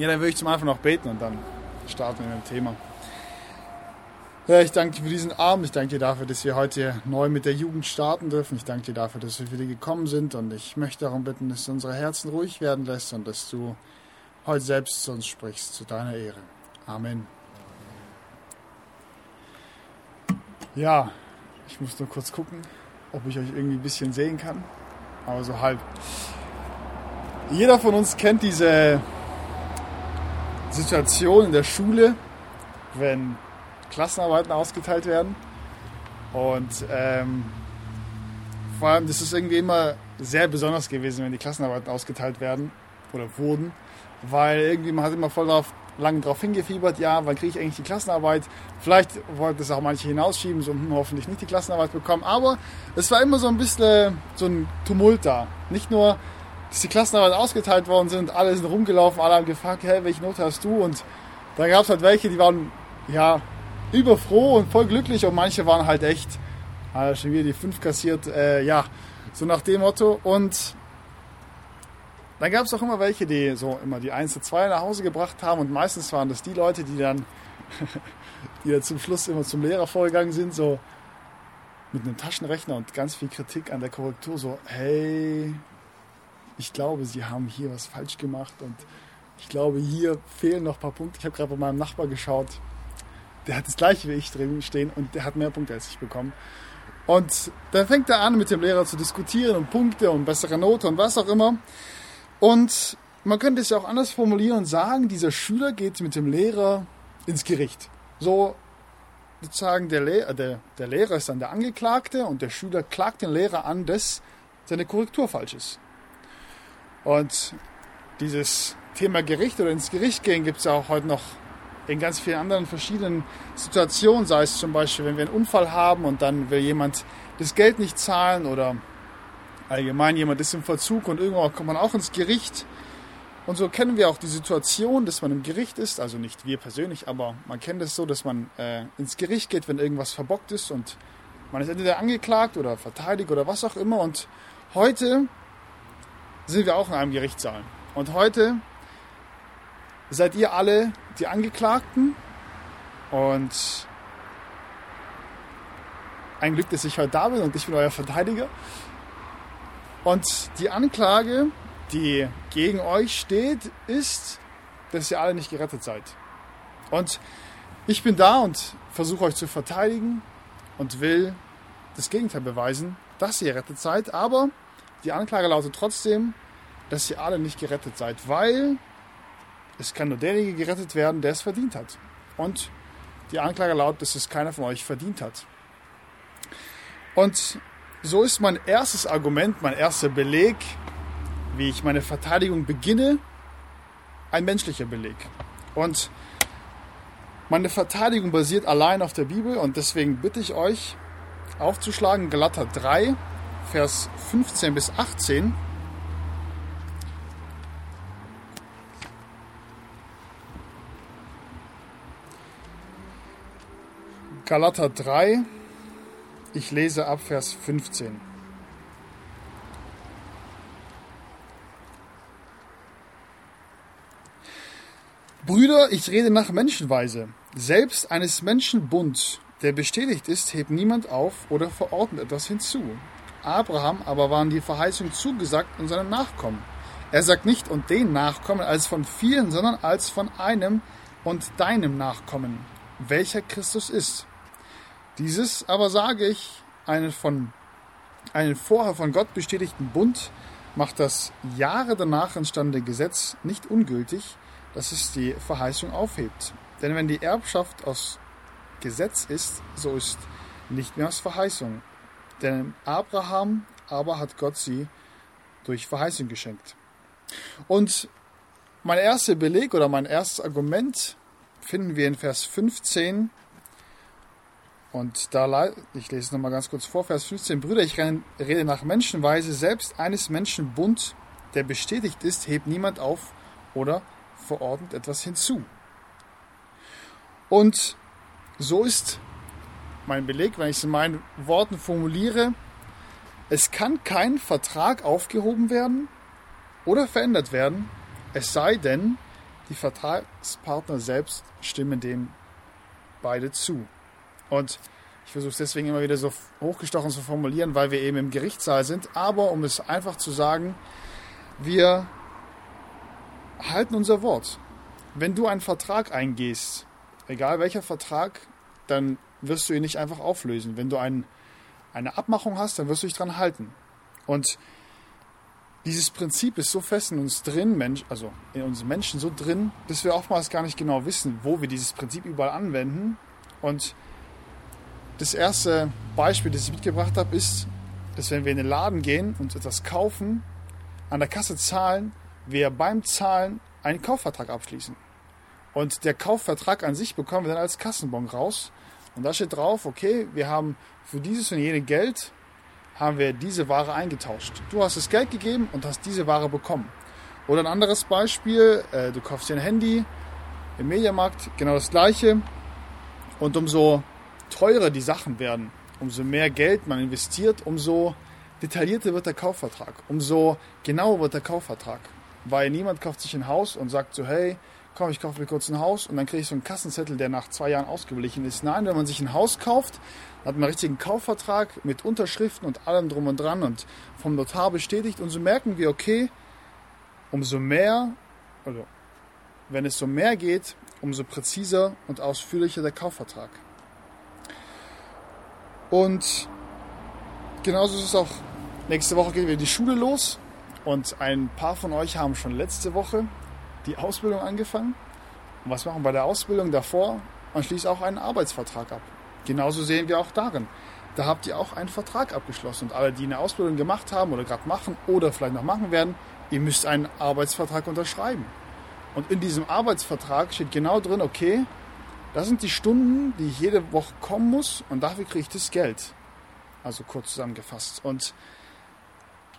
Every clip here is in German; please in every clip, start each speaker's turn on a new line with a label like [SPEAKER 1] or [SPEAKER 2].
[SPEAKER 1] Ja, dann würde ich zum Anfang noch beten und dann starten wir mit dem Thema. Ja, ich danke dir für diesen Abend. Ich danke dir dafür, dass wir heute neu mit der Jugend starten dürfen. Ich danke dir dafür, dass wir wieder gekommen sind. Und ich möchte darum bitten, dass du unsere Herzen ruhig werden lässt und dass du heute selbst zu uns sprichst, zu deiner Ehre. Amen. Ja, ich muss nur kurz gucken, ob ich euch irgendwie ein bisschen sehen kann. Aber so halb. Jeder von uns kennt diese Situation in der Schule, wenn Klassenarbeiten ausgeteilt werden. Und ähm, vor allem, das ist irgendwie immer sehr besonders gewesen, wenn die Klassenarbeiten ausgeteilt werden oder wurden, weil irgendwie man hat immer voll drauf, lange darauf hingefiebert, ja, wann kriege ich eigentlich die Klassenarbeit? Vielleicht wollten es auch manche hinausschieben, so hm, hoffentlich nicht die Klassenarbeit bekommen, aber es war immer so ein bisschen so ein Tumult da. Nicht nur, dass die Klassenarbeit ausgeteilt worden sind, alle sind rumgelaufen, alle haben gefragt, hey, welche Note hast du? Und da gab es halt welche, die waren, ja, überfroh und voll glücklich und manche waren halt echt, äh, schon wieder die 5 kassiert, äh, ja, so nach dem Motto. Und dann gab es auch immer welche, die so immer die 1 zu 2 nach Hause gebracht haben und meistens waren das die Leute, die dann, die dann zum Schluss immer zum Lehrer vorgegangen sind, so mit einem Taschenrechner und ganz viel Kritik an der Korrektur, so, hey, ich glaube, Sie haben hier was falsch gemacht und ich glaube, hier fehlen noch ein paar Punkte. Ich habe gerade bei meinem Nachbar geschaut, der hat das gleiche wie ich drin stehen und der hat mehr Punkte als ich bekommen. Und dann fängt er an, mit dem Lehrer zu diskutieren und Punkte und bessere Note und was auch immer. Und man könnte es ja auch anders formulieren und sagen, dieser Schüler geht mit dem Lehrer ins Gericht. So sozusagen der, Le äh, der, der Lehrer ist dann der Angeklagte und der Schüler klagt den Lehrer an, dass seine Korrektur falsch ist. Und dieses Thema Gericht oder ins Gericht gehen gibt es auch heute noch in ganz vielen anderen verschiedenen Situationen, sei es zum Beispiel, wenn wir einen Unfall haben und dann will jemand das Geld nicht zahlen oder allgemein jemand ist im Verzug und irgendwann kommt man auch ins Gericht. Und so kennen wir auch die Situation, dass man im Gericht ist, also nicht wir persönlich, aber man kennt es so, dass man äh, ins Gericht geht, wenn irgendwas verbockt ist und man ist entweder angeklagt oder verteidigt oder was auch immer. Und heute sind wir auch in einem Gerichtssaal. Und heute seid ihr alle die Angeklagten und ein Glück, dass ich heute da bin und ich bin euer Verteidiger. Und die Anklage, die gegen euch steht, ist, dass ihr alle nicht gerettet seid. Und ich bin da und versuche euch zu verteidigen und will das Gegenteil beweisen, dass ihr gerettet seid. Aber die Anklage lautet trotzdem, dass ihr alle nicht gerettet seid, weil es kann nur derjenige gerettet werden, der es verdient hat. Und die Anklage lautet, dass es keiner von euch verdient hat. Und so ist mein erstes Argument, mein erster Beleg, wie ich meine Verteidigung beginne, ein menschlicher Beleg. Und meine Verteidigung basiert allein auf der Bibel und deswegen bitte ich euch aufzuschlagen Galater 3, Vers 15 bis 18. Galater 3, ich lese ab Vers 15. Brüder, ich rede nach Menschenweise. Selbst eines Menschen Bund, der bestätigt ist, hebt niemand auf oder verordnet etwas hinzu. Abraham aber waren die Verheißungen zugesagt und seinem Nachkommen. Er sagt nicht und den Nachkommen als von vielen, sondern als von einem und deinem Nachkommen, welcher Christus ist. Dieses aber sage ich, einen, von, einen vorher von Gott bestätigten Bund macht das Jahre danach entstandene Gesetz nicht ungültig, dass es die Verheißung aufhebt. Denn wenn die Erbschaft aus Gesetz ist, so ist nicht mehr aus Verheißung. Denn Abraham aber hat Gott sie durch Verheißung geschenkt. Und mein erster Beleg oder mein erstes Argument finden wir in Vers 15 und da, ich lese es nochmal ganz kurz vor, Vers 15, Brüder, ich rede nach Menschenweise, selbst eines Menschen Bund, der bestätigt ist, hebt niemand auf oder verordnet etwas hinzu. Und so ist mein Beleg, wenn ich es in meinen Worten formuliere, es kann kein Vertrag aufgehoben werden oder verändert werden, es sei denn, die Vertragspartner selbst stimmen dem beide zu. Und ich versuche es deswegen immer wieder so hochgestochen zu formulieren, weil wir eben im Gerichtssaal sind. Aber um es einfach zu sagen, wir halten unser Wort. Wenn du einen Vertrag eingehst, egal welcher Vertrag, dann wirst du ihn nicht einfach auflösen. Wenn du ein, eine Abmachung hast, dann wirst du dich dran halten. Und dieses Prinzip ist so fest in uns drin, Mensch, also in uns Menschen so drin, dass wir oftmals gar nicht genau wissen, wo wir dieses Prinzip überall anwenden. Und das erste Beispiel, das ich mitgebracht habe, ist, dass wenn wir in den Laden gehen und etwas kaufen, an der Kasse zahlen, wir beim Zahlen einen Kaufvertrag abschließen. Und der Kaufvertrag an sich bekommen wir dann als Kassenbon raus. Und da steht drauf, okay, wir haben für dieses und jene Geld haben wir diese Ware eingetauscht. Du hast das Geld gegeben und hast diese Ware bekommen. Oder ein anderes Beispiel, äh, du kaufst dir ein Handy im Mediamarkt, genau das gleiche. Und umso teurer die Sachen werden, umso mehr Geld man investiert, umso detaillierter wird der Kaufvertrag, umso genauer wird der Kaufvertrag. Weil niemand kauft sich ein Haus und sagt so, hey, komm, ich kaufe mir kurz ein Haus und dann kriege ich so einen Kassenzettel, der nach zwei Jahren ausgeglichen ist. Nein, wenn man sich ein Haus kauft, hat man einen richtigen Kaufvertrag mit Unterschriften und allem drum und dran und vom Notar bestätigt. Und so merken wir, okay, umso mehr, also wenn es so mehr geht, umso präziser und ausführlicher der Kaufvertrag. Und genauso ist es auch, nächste Woche geht wieder die Schule los und ein paar von euch haben schon letzte Woche die Ausbildung angefangen. Und was machen wir bei der Ausbildung davor? Man schließt auch einen Arbeitsvertrag ab. Genauso sehen wir auch darin. Da habt ihr auch einen Vertrag abgeschlossen. Und alle, die eine Ausbildung gemacht haben oder gerade machen oder vielleicht noch machen werden, ihr müsst einen Arbeitsvertrag unterschreiben. Und in diesem Arbeitsvertrag steht genau drin, okay, das sind die Stunden, die ich jede Woche kommen muss und dafür kriege ich das Geld. Also kurz zusammengefasst. Und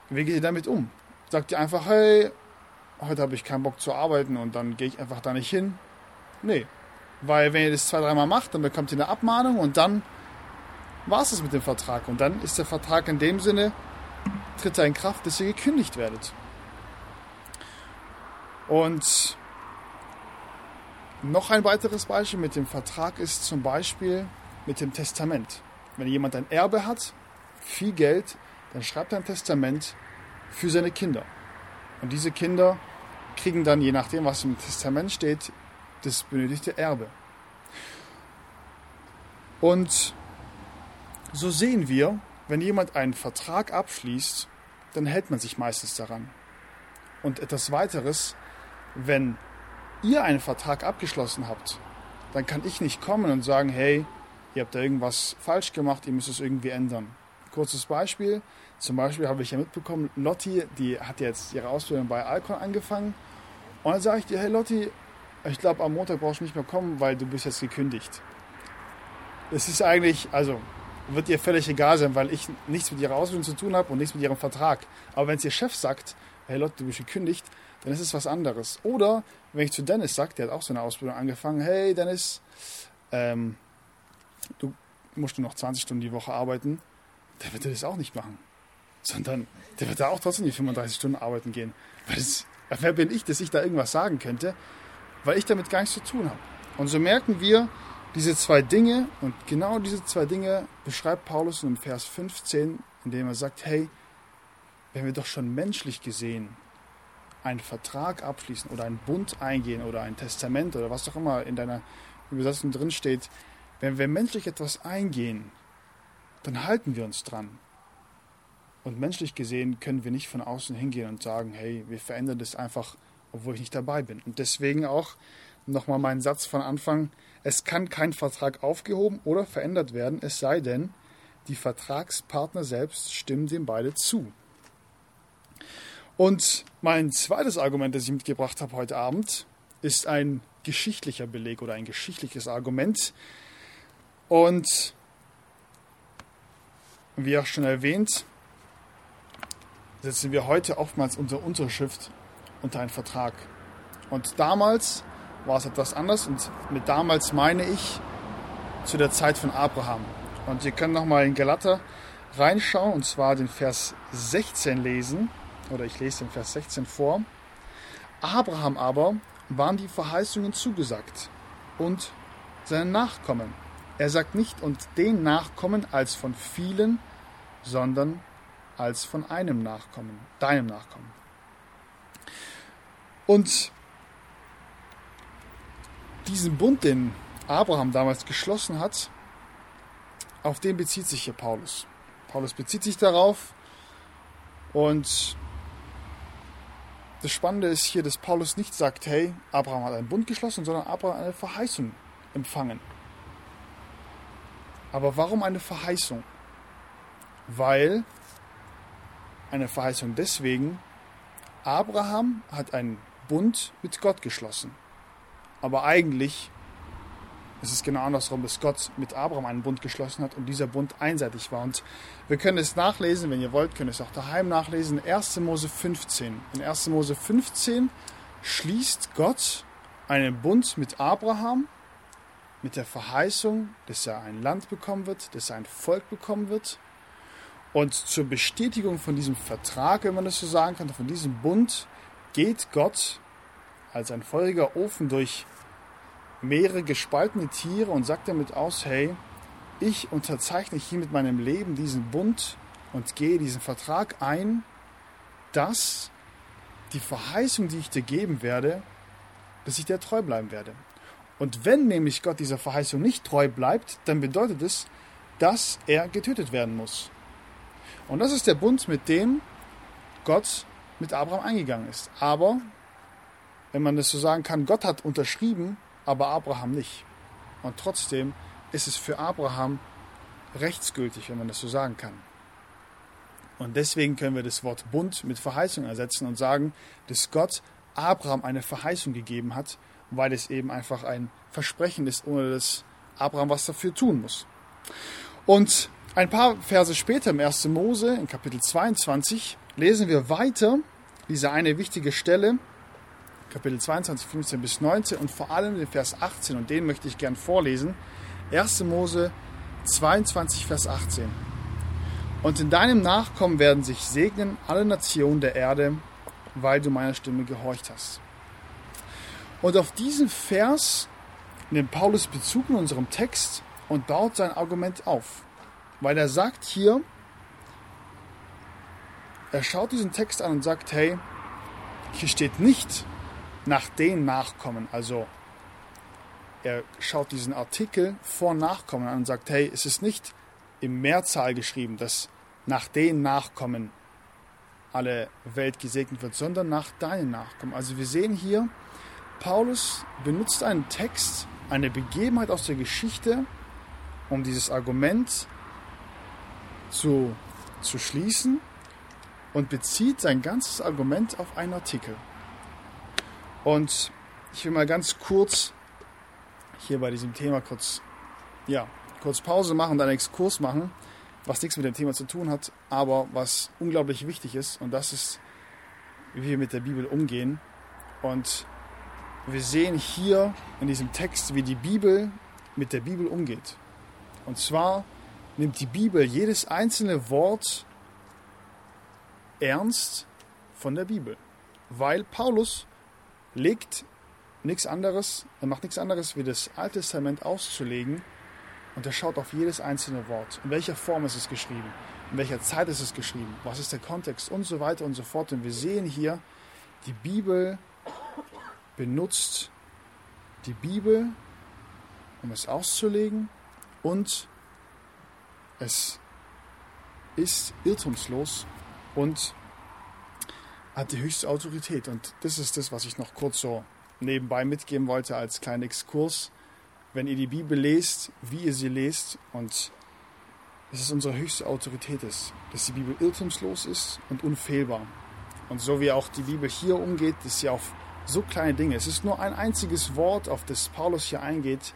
[SPEAKER 1] wie geht ihr damit um? Sagt ihr einfach, hey, heute habe ich keinen Bock zu arbeiten und dann gehe ich einfach da nicht hin? Nee. Weil wenn ihr das zwei, dreimal macht, dann bekommt ihr eine Abmahnung und dann war es das mit dem Vertrag. Und dann ist der Vertrag in dem Sinne, tritt er in Kraft, dass ihr gekündigt werdet. Und noch ein weiteres Beispiel mit dem Vertrag ist zum Beispiel mit dem Testament. Wenn jemand ein Erbe hat, viel Geld, dann schreibt er ein Testament für seine Kinder. Und diese Kinder kriegen dann, je nachdem, was im Testament steht, das benötigte Erbe. Und so sehen wir, wenn jemand einen Vertrag abschließt, dann hält man sich meistens daran. Und etwas weiteres, wenn ihr einen Vertrag abgeschlossen habt, dann kann ich nicht kommen und sagen, hey, ihr habt da irgendwas falsch gemacht, ihr müsst es irgendwie ändern. Kurzes Beispiel, zum Beispiel habe ich ja mitbekommen, Lotti, die hat jetzt ihre Ausbildung bei Alcon angefangen und dann sage ich dir, hey Lotti, ich glaube am Montag brauchst du nicht mehr kommen, weil du bist jetzt gekündigt. Es ist eigentlich, also wird ihr völlig egal sein, weil ich nichts mit ihrer Ausbildung zu tun habe und nichts mit ihrem Vertrag. Aber wenn es ihr Chef sagt, hey Lotti, du bist gekündigt, dann ist es was anderes. Oder wenn ich zu Dennis sage, der hat auch so eine Ausbildung angefangen, hey Dennis, ähm, du musst nur noch 20 Stunden die Woche arbeiten, der wird das auch nicht machen. Sondern der wird da auch trotzdem die 35 Stunden arbeiten gehen. Das, wer bin ich, dass ich da irgendwas sagen könnte, weil ich damit gar nichts zu tun habe. Und so merken wir diese zwei Dinge und genau diese zwei Dinge beschreibt Paulus in Vers 15, indem er sagt, hey, wenn wir doch schon menschlich gesehen einen Vertrag abschließen oder einen Bund eingehen oder ein Testament oder was auch immer in deiner Übersetzung drin steht, wenn wir menschlich etwas eingehen, dann halten wir uns dran. Und menschlich gesehen können wir nicht von außen hingehen und sagen, hey, wir verändern das einfach, obwohl ich nicht dabei bin. Und deswegen auch nochmal mein Satz von Anfang, es kann kein Vertrag aufgehoben oder verändert werden, es sei denn, die Vertragspartner selbst stimmen dem beide zu. Und mein zweites Argument, das ich mitgebracht habe heute Abend, ist ein geschichtlicher Beleg oder ein geschichtliches Argument. Und wie auch schon erwähnt, setzen wir heute oftmals unsere Unterschrift unter einen Vertrag. Und damals war es etwas anders und mit damals meine ich zu der Zeit von Abraham. Und ihr könnt nochmal in Galater reinschauen und zwar den Vers 16 lesen oder ich lese den Vers 16 vor. Abraham aber waren die Verheißungen zugesagt und seinen Nachkommen. Er sagt nicht und den Nachkommen als von vielen, sondern als von einem Nachkommen, deinem Nachkommen. Und diesen Bund, den Abraham damals geschlossen hat, auf den bezieht sich hier Paulus. Paulus bezieht sich darauf und das Spannende ist hier, dass Paulus nicht sagt, hey, Abraham hat einen Bund geschlossen, sondern Abraham hat eine Verheißung empfangen. Aber warum eine Verheißung? Weil eine Verheißung deswegen, Abraham hat einen Bund mit Gott geschlossen. Aber eigentlich ist es genau andersrum, dass Gott mit Abraham einen Bund geschlossen hat und dieser Bund einseitig war. Und wir können es nachlesen, wenn ihr wollt, könnt ihr es auch daheim nachlesen. In 1. Mose 15. In 1. Mose 15 schließt Gott einen Bund mit Abraham mit der Verheißung, dass er ein Land bekommen wird, dass er ein Volk bekommen wird. Und zur Bestätigung von diesem Vertrag, wenn man das so sagen kann, von diesem Bund, geht Gott als ein feuriger Ofen durch mehrere gespaltene Tiere und sagt damit aus, hey, ich unterzeichne hier mit meinem Leben diesen Bund und gehe diesen Vertrag ein, dass die Verheißung, die ich dir geben werde, dass ich dir treu bleiben werde. Und wenn nämlich Gott dieser Verheißung nicht treu bleibt, dann bedeutet es, dass er getötet werden muss. Und das ist der Bund, mit dem Gott mit Abraham eingegangen ist. Aber, wenn man das so sagen kann, Gott hat unterschrieben, aber Abraham nicht. Und trotzdem ist es für Abraham rechtsgültig, wenn man das so sagen kann. Und deswegen können wir das Wort Bund mit Verheißung ersetzen und sagen, dass Gott Abraham eine Verheißung gegeben hat, weil es eben einfach ein Versprechen ist, ohne dass Abraham was dafür tun muss. Und ein paar Verse später im 1. Mose, in Kapitel 22, lesen wir weiter diese eine wichtige Stelle, Kapitel 22, 15 bis 19 und vor allem den Vers 18, und den möchte ich gern vorlesen. 1. Mose 22, Vers 18. Und in deinem Nachkommen werden sich segnen alle Nationen der Erde, weil du meiner Stimme gehorcht hast. Und auf diesen Vers nimmt Paulus Bezug in unserem Text und baut sein Argument auf. Weil er sagt hier, er schaut diesen Text an und sagt, hey, hier steht nicht nach den Nachkommen. Also er schaut diesen Artikel vor Nachkommen an und sagt, hey, es ist nicht im Mehrzahl geschrieben, dass nach den Nachkommen alle Welt gesegnet wird, sondern nach deinen Nachkommen. Also wir sehen hier, Paulus benutzt einen Text, eine Begebenheit aus der Geschichte, um dieses Argument zu, zu schließen und bezieht sein ganzes Argument auf einen Artikel. Und ich will mal ganz kurz hier bei diesem Thema kurz, ja, kurz Pause machen und einen Exkurs machen, was nichts mit dem Thema zu tun hat, aber was unglaublich wichtig ist. Und das ist, wie wir mit der Bibel umgehen. Und wir sehen hier in diesem Text, wie die Bibel mit der Bibel umgeht. Und zwar nimmt die Bibel jedes einzelne Wort ernst von der Bibel. Weil Paulus legt nichts anderes, er macht nichts anderes, wie das Alte Testament auszulegen und er schaut auf jedes einzelne Wort. In welcher Form ist es geschrieben? In welcher Zeit ist es geschrieben? Was ist der Kontext? Und so weiter und so fort. Und wir sehen hier, die Bibel benutzt die Bibel, um es auszulegen und es ist irrtumslos und hat die höchste Autorität. Und das ist das, was ich noch kurz so nebenbei mitgeben wollte als kleinen Exkurs. Wenn ihr die Bibel lest, wie ihr sie lest und es unsere höchste Autorität ist, dass die Bibel irrtumslos ist und unfehlbar. Und so wie auch die Bibel hier umgeht, dass sie auf so kleine Dinge. Es ist nur ein einziges Wort, auf das Paulus hier eingeht.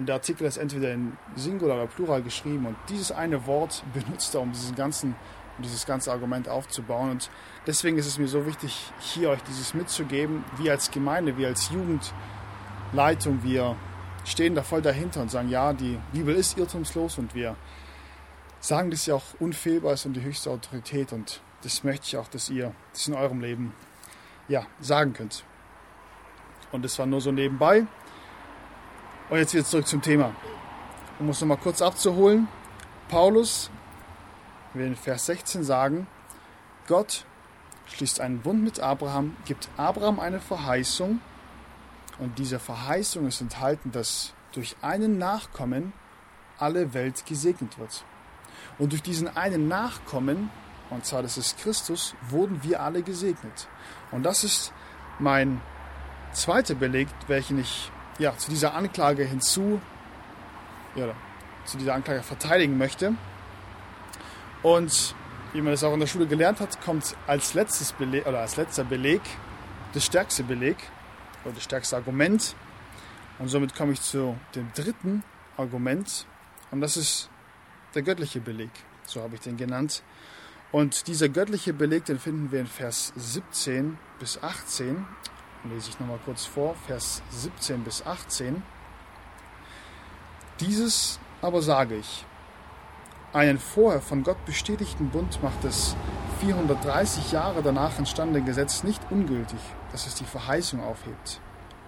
[SPEAKER 1] Und der Artikel ist entweder in Singular oder Plural geschrieben. Und dieses eine Wort benutzt er, um diesen ganzen, dieses ganze Argument aufzubauen. Und deswegen ist es mir so wichtig, hier euch dieses mitzugeben. Wir als Gemeinde, wir als Jugendleitung, wir stehen da voll dahinter und sagen, ja, die Bibel ist irrtumslos und wir sagen, dass sie auch unfehlbar ist und die höchste Autorität. Und das möchte ich auch, dass ihr das in eurem Leben ja, sagen könnt. Und das war nur so nebenbei. Und jetzt wieder zurück zum Thema. Um es nochmal kurz abzuholen. Paulus will in Vers 16 sagen, Gott schließt einen Bund mit Abraham, gibt Abraham eine Verheißung und diese Verheißung ist enthalten, dass durch einen Nachkommen alle Welt gesegnet wird. Und durch diesen einen Nachkommen, und zwar das ist Christus, wurden wir alle gesegnet. Und das ist mein zweiter Beleg, welchen ich ja, zu dieser Anklage hinzu, ja, zu dieser Anklage verteidigen möchte. Und wie man das auch in der Schule gelernt hat, kommt als letztes Beleg oder als letzter Beleg das stärkste Beleg oder das stärkste Argument. Und somit komme ich zu dem dritten Argument. Und das ist der göttliche Beleg. So habe ich den genannt. Und dieser göttliche Beleg, den finden wir in Vers 17 bis 18. Lese ich nochmal kurz vor, Vers 17 bis 18. Dieses aber sage ich, einen vorher von Gott bestätigten Bund macht das 430 Jahre danach entstandene Gesetz nicht ungültig, dass es die Verheißung aufhebt.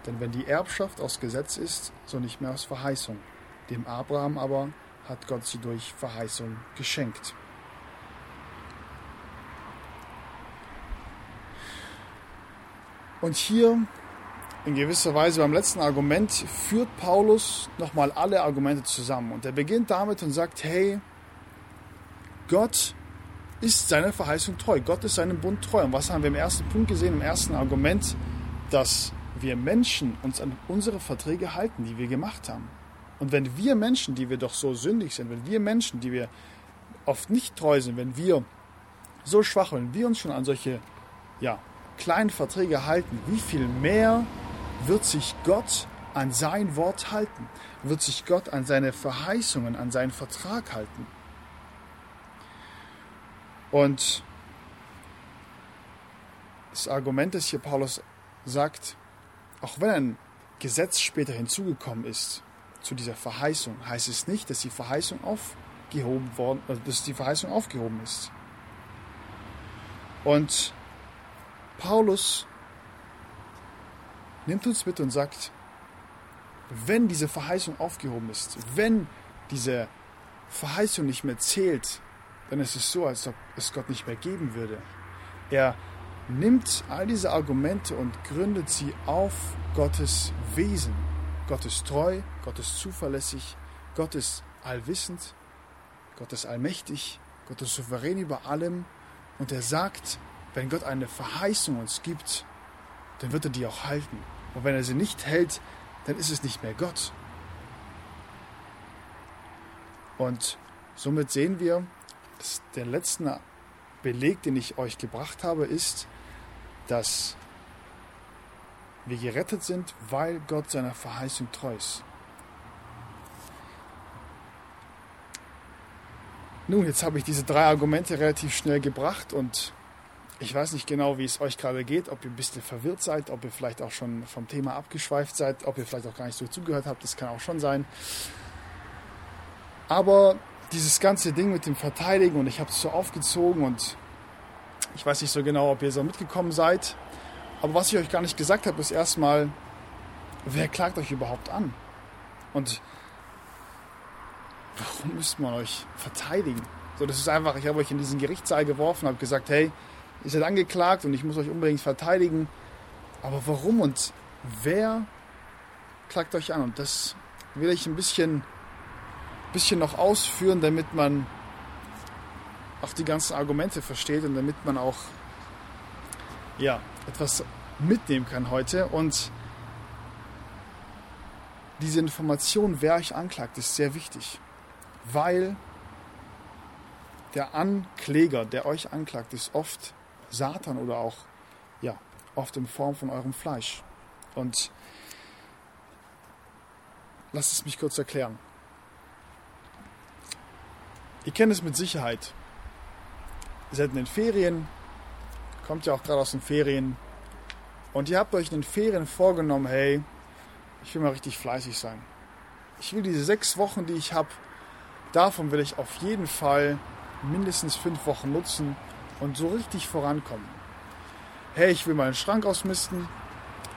[SPEAKER 1] Denn wenn die Erbschaft aus Gesetz ist, so nicht mehr aus Verheißung. Dem Abraham aber hat Gott sie durch Verheißung geschenkt. Und hier in gewisser Weise beim letzten Argument führt Paulus nochmal alle Argumente zusammen. Und er beginnt damit und sagt, hey, Gott ist seiner Verheißung treu. Gott ist seinem Bund treu. Und was haben wir im ersten Punkt gesehen, im ersten Argument? Dass wir Menschen uns an unsere Verträge halten, die wir gemacht haben. Und wenn wir Menschen, die wir doch so sündig sind, wenn wir Menschen, die wir oft nicht treu sind, wenn wir so schwach, wenn wir uns schon an solche ja, kleinen Verträge halten, wie viel mehr wird sich Gott an sein Wort halten? Wird sich Gott an seine Verheißungen, an seinen Vertrag halten? Und das Argument, das hier Paulus sagt, auch wenn ein Gesetz später hinzugekommen ist zu dieser Verheißung, heißt es nicht, dass die Verheißung aufgehoben worden, äh, dass die Verheißung aufgehoben ist. Und Paulus nimmt uns mit und sagt, wenn diese Verheißung aufgehoben ist, wenn diese Verheißung nicht mehr zählt, dann ist es so, als ob es Gott nicht mehr geben würde. Er nimmt all diese Argumente und gründet sie auf Gottes Wesen. Gott ist treu, Gott ist zuverlässig, Gott ist allwissend, Gott ist allmächtig, Gott ist souverän über allem und er sagt, wenn Gott eine Verheißung uns gibt, dann wird er die auch halten. Und wenn er sie nicht hält, dann ist es nicht mehr Gott. Und somit sehen wir, dass der letzte Beleg, den ich euch gebracht habe, ist, dass wir gerettet sind, weil Gott seiner Verheißung treu ist. Nun, jetzt habe ich diese drei Argumente relativ schnell gebracht und ich weiß nicht genau, wie es euch gerade geht, ob ihr ein bisschen verwirrt seid, ob ihr vielleicht auch schon vom Thema abgeschweift seid, ob ihr vielleicht auch gar nicht so zugehört habt, das kann auch schon sein. Aber dieses ganze Ding mit dem Verteidigen und ich habe es so aufgezogen und ich weiß nicht so genau, ob ihr so mitgekommen seid. Aber was ich euch gar nicht gesagt habe, ist erstmal, wer klagt euch überhaupt an? Und warum müsste man euch verteidigen? So, das ist einfach, ich habe euch in diesen Gerichtssaal geworfen, habe gesagt, hey, ihr seid angeklagt und ich muss euch unbedingt verteidigen. Aber warum und wer klagt euch an? Und das will ich ein bisschen, bisschen noch ausführen, damit man auch die ganzen Argumente versteht und damit man auch ja, etwas mitnehmen kann heute. Und diese Information, wer euch anklagt, ist sehr wichtig, weil der Ankläger, der euch anklagt, ist oft Satan oder auch ja, oft in Form von eurem Fleisch. Und lasst es mich kurz erklären. Ihr kennt es mit Sicherheit. Ihr seid in den Ferien, kommt ja auch gerade aus den Ferien und ihr habt euch in den Ferien vorgenommen, hey, ich will mal richtig fleißig sein. Ich will diese sechs Wochen, die ich habe, davon will ich auf jeden Fall mindestens fünf Wochen nutzen, und so richtig vorankommen. Hey, ich will meinen Schrank ausmisten.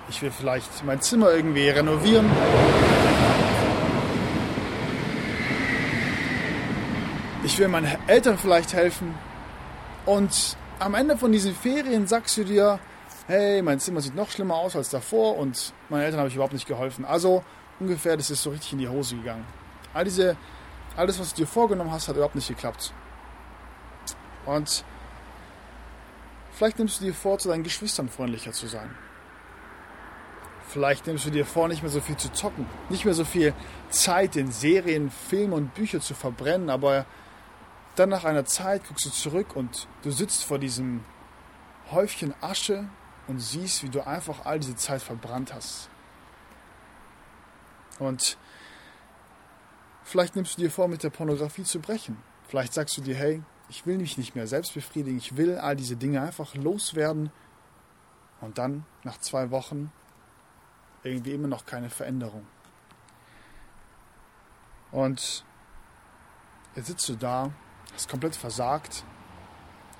[SPEAKER 1] Ich will vielleicht mein Zimmer irgendwie renovieren. Ich will meinen Eltern vielleicht helfen. Und am Ende von diesen Ferien sagst du dir, hey, mein Zimmer sieht noch schlimmer aus als davor und meinen Eltern habe ich überhaupt nicht geholfen. Also ungefähr, das ist so richtig in die Hose gegangen. All diese, alles, was du dir vorgenommen hast, hat überhaupt nicht geklappt. Und vielleicht nimmst du dir vor, zu deinen Geschwistern freundlicher zu sein. Vielleicht nimmst du dir vor, nicht mehr so viel zu zocken, nicht mehr so viel Zeit in Serien, Filme und Bücher zu verbrennen, aber dann nach einer Zeit guckst du zurück und du sitzt vor diesem Häufchen Asche und siehst, wie du einfach all diese Zeit verbrannt hast. Und vielleicht nimmst du dir vor, mit der Pornografie zu brechen. Vielleicht sagst du dir, hey, ich will mich nicht mehr selbst befriedigen, ich will all diese Dinge einfach loswerden. Und dann, nach zwei Wochen, irgendwie immer noch keine Veränderung. Und jetzt sitzt du da hast komplett versagt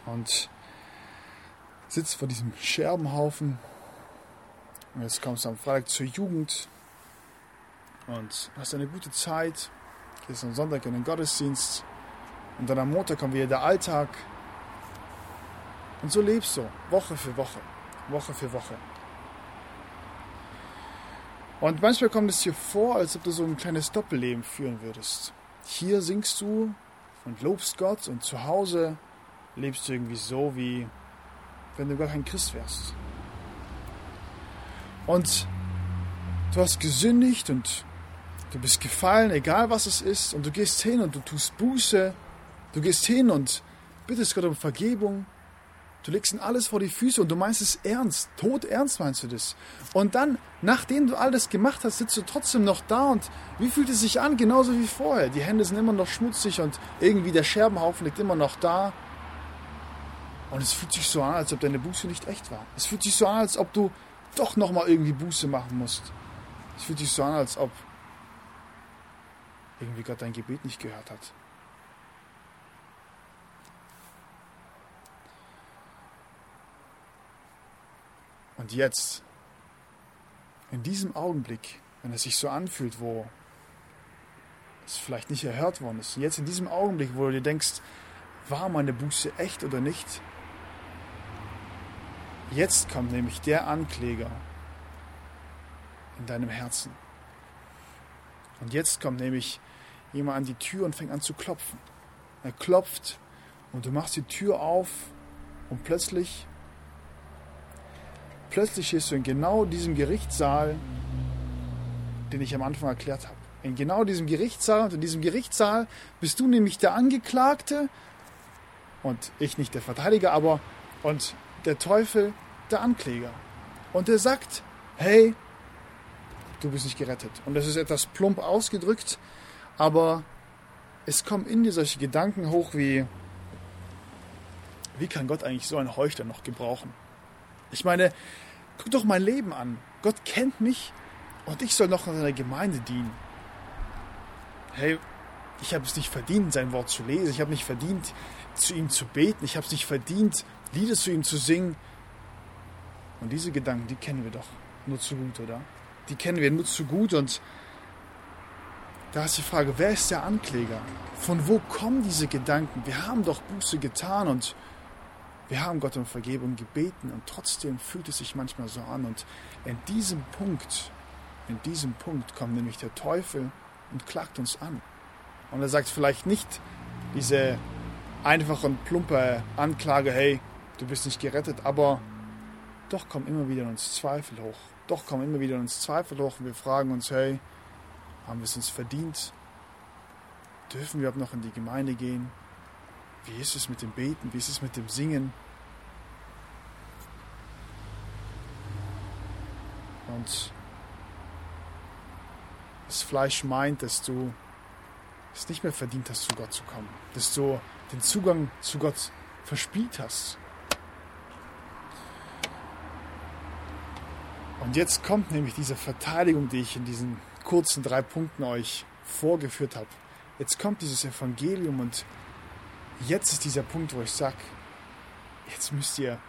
[SPEAKER 1] und sitzt vor diesem Scherbenhaufen. Und jetzt kommst du am Freitag zur Jugend und hast eine gute Zeit, gehst am Sonntag in den Gottesdienst und dann am Montag kommt wieder der Alltag. Und so lebst du, Woche für Woche, Woche für Woche. Und manchmal kommt es dir vor, als ob du so ein kleines Doppelleben führen würdest. Hier singst du und lobst Gott und zu Hause lebst du irgendwie so, wie wenn du gar kein Christ wärst. Und du hast gesündigt und du bist gefallen, egal was es ist, und du gehst hin und du tust Buße, du gehst hin und bittest Gott um Vergebung Du legst ihm alles vor die Füße und du meinst es ernst. Tot ernst meinst du das. Und dann, nachdem du alles gemacht hast, sitzt du trotzdem noch da und wie fühlt es sich an? Genauso wie vorher. Die Hände sind immer noch schmutzig und irgendwie der Scherbenhaufen liegt immer noch da. Und es fühlt sich so an, als ob deine Buße nicht echt war. Es fühlt sich so an, als ob du doch nochmal irgendwie Buße machen musst. Es fühlt sich so an, als ob irgendwie Gott dein Gebet nicht gehört hat. Und jetzt, in diesem Augenblick, wenn es sich so anfühlt, wo es vielleicht nicht erhört worden ist, jetzt in diesem Augenblick, wo du dir denkst, war meine Buße echt oder nicht, jetzt kommt nämlich der Ankläger in deinem Herzen. Und jetzt kommt nämlich jemand an die Tür und fängt an zu klopfen. Er klopft und du machst die Tür auf und plötzlich plötzlich stehst du in genau diesem Gerichtssaal, den ich am Anfang erklärt habe. In genau diesem Gerichtssaal und in diesem Gerichtssaal bist du nämlich der Angeklagte und ich nicht der Verteidiger, aber und der Teufel der Ankläger. Und er sagt, hey, du bist nicht gerettet. Und das ist etwas plump ausgedrückt, aber es kommen in dir solche Gedanken hoch wie, wie kann Gott eigentlich so einen Heuchler noch gebrauchen? Ich meine, Guck doch mein Leben an. Gott kennt mich und ich soll noch in seiner Gemeinde dienen. Hey, ich habe es nicht verdient, sein Wort zu lesen. Ich habe nicht verdient, zu ihm zu beten. Ich habe es nicht verdient, Lieder zu ihm zu singen. Und diese Gedanken, die kennen wir doch nur zu gut, oder? Die kennen wir nur zu gut und da ist die Frage, wer ist der Ankläger? Von wo kommen diese Gedanken? Wir haben doch Buße getan und wir haben Gott um Vergebung gebeten und trotzdem fühlt es sich manchmal so an. Und in diesem Punkt, in diesem Punkt kommt nämlich der Teufel und klagt uns an. Und er sagt vielleicht nicht diese einfache und plumpe Anklage, hey, du bist nicht gerettet, aber doch kommen immer wieder uns Zweifel hoch. Doch kommen immer wieder uns Zweifel hoch und wir fragen uns, hey, haben wir es uns verdient? Dürfen wir überhaupt noch in die Gemeinde gehen? Wie ist es mit dem Beten? Wie ist es mit dem Singen? Und das Fleisch meint, dass du es nicht mehr verdient hast, zu Gott zu kommen. Dass du den Zugang zu Gott verspielt hast. Und jetzt kommt nämlich diese Verteidigung, die ich in diesen kurzen drei Punkten euch vorgeführt habe. Jetzt kommt dieses Evangelium und jetzt ist dieser Punkt, wo ich sage, jetzt müsst ihr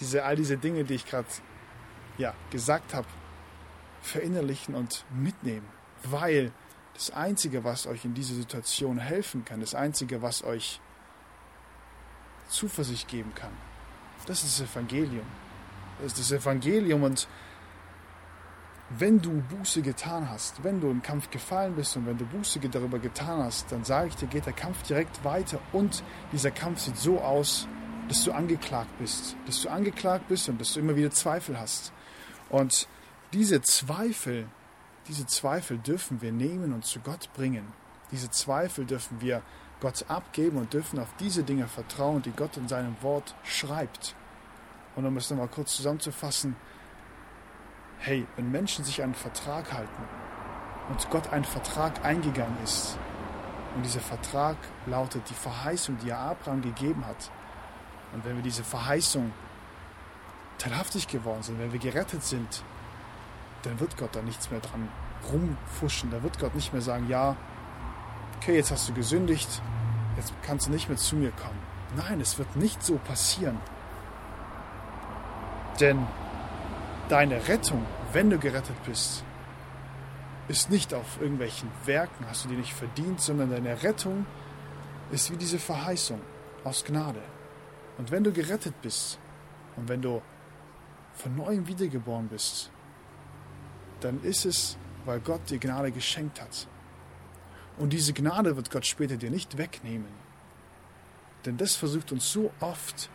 [SPEAKER 1] diese, all diese Dinge, die ich gerade ja, gesagt habe, verinnerlichen und mitnehmen. Weil das Einzige, was euch in dieser Situation helfen kann, das Einzige, was euch Zuversicht geben kann, das ist das Evangelium. Das ist das Evangelium und wenn du Buße getan hast, wenn du im Kampf gefallen bist und wenn du Buße darüber getan hast, dann sage ich dir, geht der Kampf direkt weiter und dieser Kampf sieht so aus, dass du angeklagt bist, dass du angeklagt bist und dass du immer wieder Zweifel hast. Und diese Zweifel, diese Zweifel dürfen wir nehmen und zu Gott bringen. Diese Zweifel dürfen wir Gott abgeben und dürfen auf diese Dinge vertrauen, die Gott in seinem Wort schreibt. Und um es nochmal kurz zusammenzufassen, hey, wenn Menschen sich einen Vertrag halten und Gott einen Vertrag eingegangen ist, und dieser Vertrag lautet die Verheißung, die er Abraham gegeben hat, und wenn wir diese Verheißung teilhaftig geworden sind, wenn wir gerettet sind, dann wird Gott da nichts mehr dran rumfuschen. Da wird Gott nicht mehr sagen, ja, okay, jetzt hast du gesündigt, jetzt kannst du nicht mehr zu mir kommen. Nein, es wird nicht so passieren. Denn deine Rettung, wenn du gerettet bist, ist nicht auf irgendwelchen Werken, hast du die nicht verdient, sondern deine Rettung ist wie diese Verheißung aus Gnade. Und wenn du gerettet bist und wenn du von neuem wiedergeboren bist, dann ist es, weil Gott dir Gnade geschenkt hat. Und diese Gnade wird Gott später dir nicht wegnehmen. Denn das versucht uns so oft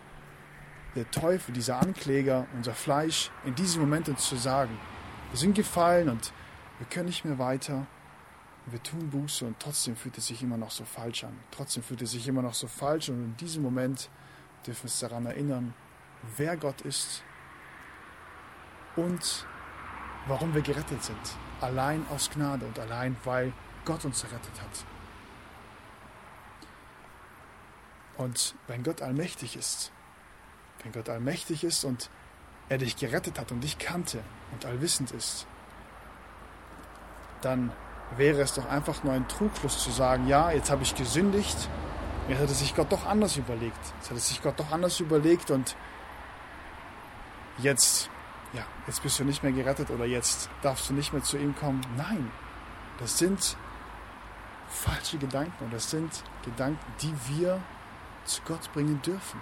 [SPEAKER 1] der Teufel, dieser Ankläger, unser Fleisch, in diesem Moment uns zu sagen. Wir sind gefallen und wir können nicht mehr weiter. Wir tun Buße und trotzdem fühlt es sich immer noch so falsch an. Trotzdem fühlt es sich immer noch so falsch und in diesem Moment dürfen wir uns daran erinnern, wer Gott ist und warum wir gerettet sind. Allein aus Gnade und allein, weil Gott uns errettet hat. Und wenn Gott allmächtig ist, wenn Gott allmächtig ist und er dich gerettet hat und dich kannte und allwissend ist, dann wäre es doch einfach nur ein Trugschluss zu sagen, ja, jetzt habe ich gesündigt, jetzt hat es sich Gott doch anders überlegt. Jetzt hat es sich Gott doch anders überlegt und jetzt ja, jetzt bist du nicht mehr gerettet oder jetzt darfst du nicht mehr zu ihm kommen. Nein, das sind falsche Gedanken und das sind Gedanken, die wir zu Gott bringen dürfen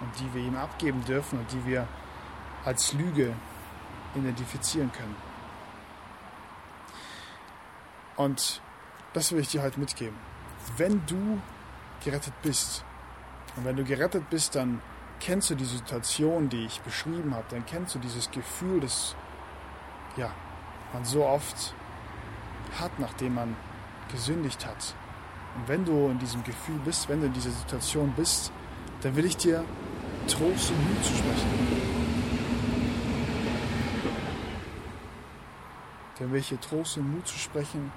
[SPEAKER 1] und die wir ihm abgeben dürfen und die wir als Lüge identifizieren können. Und das will ich dir heute mitgeben. Wenn du gerettet bist, und wenn du gerettet bist, dann kennst du die Situation, die ich beschrieben habe, dann kennst du dieses Gefühl, das ja, man so oft hat, nachdem man gesündigt hat. Und wenn du in diesem Gefühl bist, wenn du in dieser Situation bist, dann will ich dir Trost und Mut zu sprechen. Ich dir Trost und Mut zu sprechen,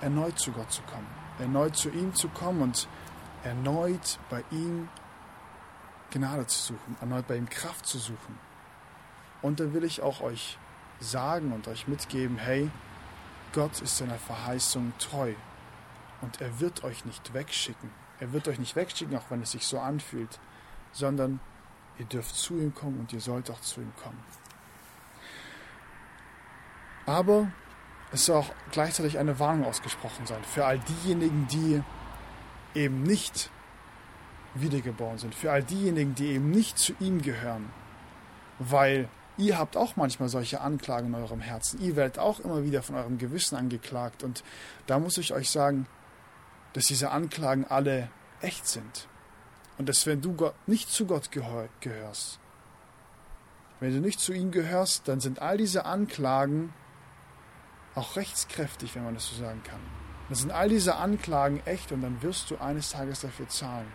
[SPEAKER 1] erneut zu Gott zu kommen, erneut zu ihm zu kommen und erneut bei ihm Gnade zu suchen, erneut bei ihm Kraft zu suchen. Und dann will ich auch euch sagen und euch mitgeben, hey, Gott ist seiner Verheißung treu und er wird euch nicht wegschicken. Er wird euch nicht wegschicken, auch wenn es sich so anfühlt, sondern ihr dürft zu ihm kommen und ihr sollt auch zu ihm kommen. Aber es soll auch gleichzeitig eine Warnung ausgesprochen sein für all diejenigen, die eben nicht wiedergeboren sind, für all diejenigen, die eben nicht zu ihm gehören. Weil ihr habt auch manchmal solche Anklagen in eurem Herzen. Ihr werdet auch immer wieder von eurem Gewissen angeklagt. Und da muss ich euch sagen, dass diese Anklagen alle echt sind. Und dass wenn du Gott, nicht zu Gott gehörst, wenn du nicht zu ihm gehörst, dann sind all diese Anklagen auch rechtskräftig, wenn man das so sagen kann. Dann sind all diese Anklagen echt und dann wirst du eines Tages dafür zahlen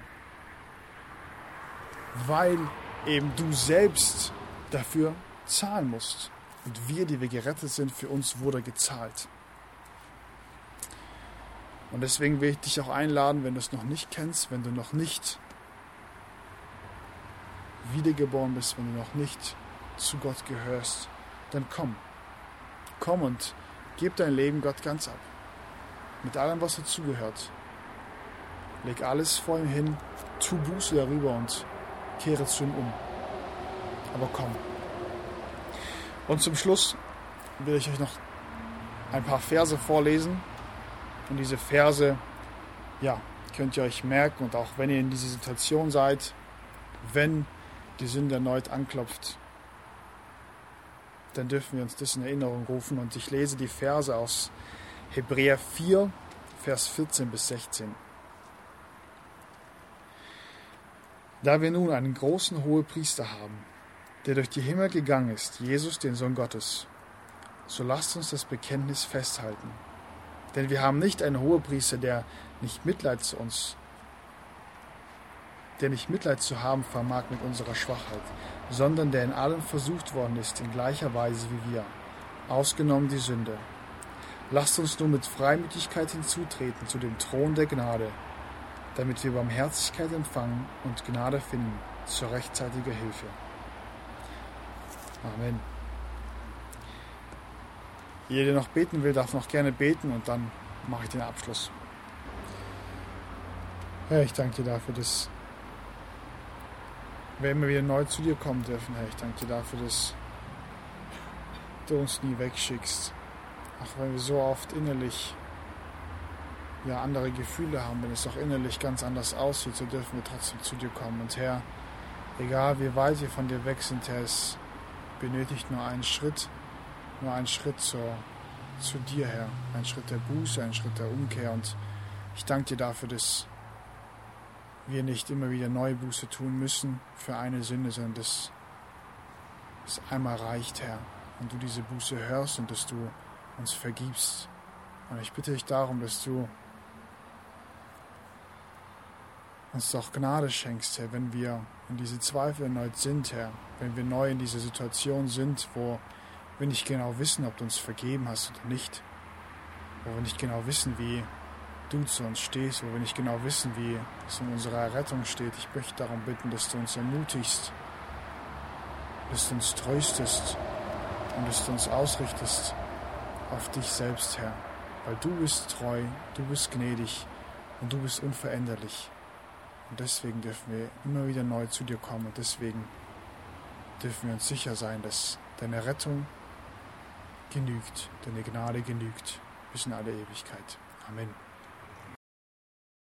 [SPEAKER 1] weil eben du selbst dafür zahlen musst. Und wir, die wir gerettet sind, für uns wurde gezahlt. Und deswegen will ich dich auch einladen, wenn du es noch nicht kennst, wenn du noch nicht wiedergeboren bist, wenn du noch nicht zu Gott gehörst, dann komm. Komm und gib dein Leben Gott ganz ab. Mit allem, was dazugehört. Leg alles vor ihm hin, tu Buße darüber und kehre zu ihm um. Aber komm, Und zum Schluss will ich euch noch ein paar Verse vorlesen. Und diese Verse, ja, könnt ihr euch merken. Und auch wenn ihr in dieser Situation seid, wenn die Sünde erneut anklopft, dann dürfen wir uns das in Erinnerung rufen. Und ich lese die Verse aus Hebräer 4, Vers 14 bis 16. Da wir nun einen großen Hohepriester haben, der durch die Himmel gegangen ist, Jesus, den Sohn Gottes, so lasst uns das Bekenntnis festhalten. Denn wir haben nicht einen Hohepriester, der nicht Mitleid zu uns, der nicht Mitleid zu haben vermag mit unserer Schwachheit, sondern der in allem versucht worden ist, in gleicher Weise wie wir, ausgenommen die Sünde. Lasst uns nun mit Freimütigkeit hinzutreten zu dem Thron der Gnade, damit wir Barmherzigkeit empfangen und Gnade finden zur rechtzeitiger Hilfe. Amen. Jeder, der noch beten will, darf noch gerne beten und dann mache ich den Abschluss. Herr, ich danke dir dafür, dass wir immer wieder neu zu dir kommen dürfen, Herr. Ich danke dir dafür, dass du uns nie wegschickst. Auch wenn wir so oft innerlich ja, andere Gefühle haben, wenn es auch innerlich ganz anders aussieht, so dürfen wir trotzdem zu dir kommen. Und Herr, egal wie weit wir von dir weg sind, Herr, es benötigt nur einen Schritt, nur einen Schritt zur, zu dir, Herr. Ein Schritt der Buße, ein Schritt der Umkehr. Und ich danke dir dafür, dass wir nicht immer wieder neue Buße tun müssen für eine Sünde, sondern dass es einmal reicht, Herr. Und du diese Buße hörst und dass du uns vergibst. Und ich bitte dich darum, dass du uns doch Gnade schenkst, Herr, wenn wir in diese Zweifel erneut sind, Herr, wenn wir neu in dieser Situation sind, wo wir nicht genau wissen, ob du uns vergeben hast oder nicht, wo wir nicht genau wissen, wie du zu uns stehst, wo wir nicht genau wissen, wie es in unserer Errettung steht. Ich möchte darum bitten, dass du uns ermutigst, dass du uns tröstest und dass du uns ausrichtest auf dich selbst, Herr, weil du bist treu, du bist gnädig und du bist unveränderlich. Und deswegen dürfen wir immer wieder neu zu dir kommen und deswegen dürfen wir uns sicher sein, dass deine Rettung genügt, deine Gnade genügt bis in alle Ewigkeit. Amen.